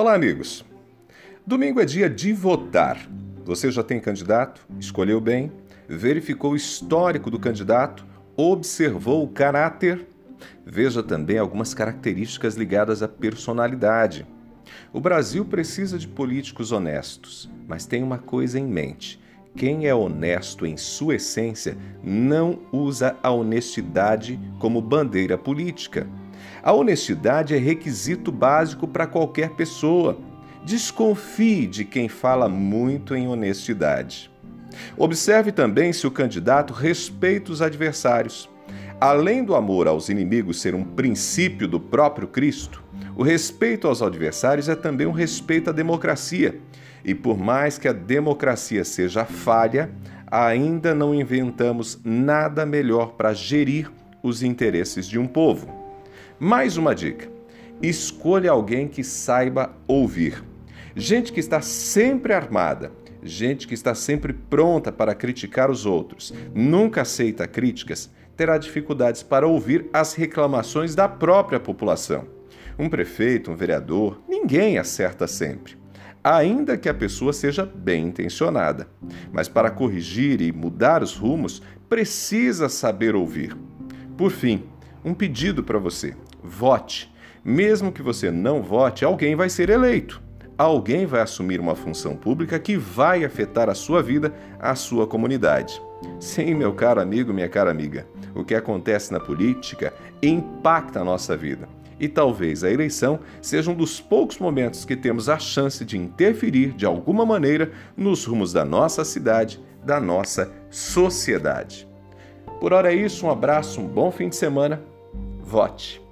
Olá, amigos. Domingo é dia de votar. Você já tem candidato? Escolheu bem? Verificou o histórico do candidato? Observou o caráter? Veja também algumas características ligadas à personalidade. O Brasil precisa de políticos honestos, mas tem uma coisa em mente. Quem é honesto em sua essência não usa a honestidade como bandeira política. A honestidade é requisito básico para qualquer pessoa. Desconfie de quem fala muito em honestidade. Observe também se o candidato respeita os adversários. Além do amor aos inimigos ser um princípio do próprio Cristo, o respeito aos adversários é também um respeito à democracia. E por mais que a democracia seja falha, ainda não inventamos nada melhor para gerir os interesses de um povo. Mais uma dica: escolha alguém que saiba ouvir. Gente que está sempre armada, gente que está sempre pronta para criticar os outros, nunca aceita críticas, terá dificuldades para ouvir as reclamações da própria população. Um prefeito, um vereador, ninguém acerta sempre ainda que a pessoa seja bem intencionada. Mas para corrigir e mudar os rumos, precisa saber ouvir. Por fim, um pedido para você: vote. Mesmo que você não vote, alguém vai ser eleito. Alguém vai assumir uma função pública que vai afetar a sua vida, a sua comunidade. Sim, meu caro amigo, minha cara amiga, o que acontece na política impacta a nossa vida. E talvez a eleição seja um dos poucos momentos que temos a chance de interferir de alguma maneira nos rumos da nossa cidade, da nossa sociedade. Por hora é isso, um abraço, um bom fim de semana. Vote!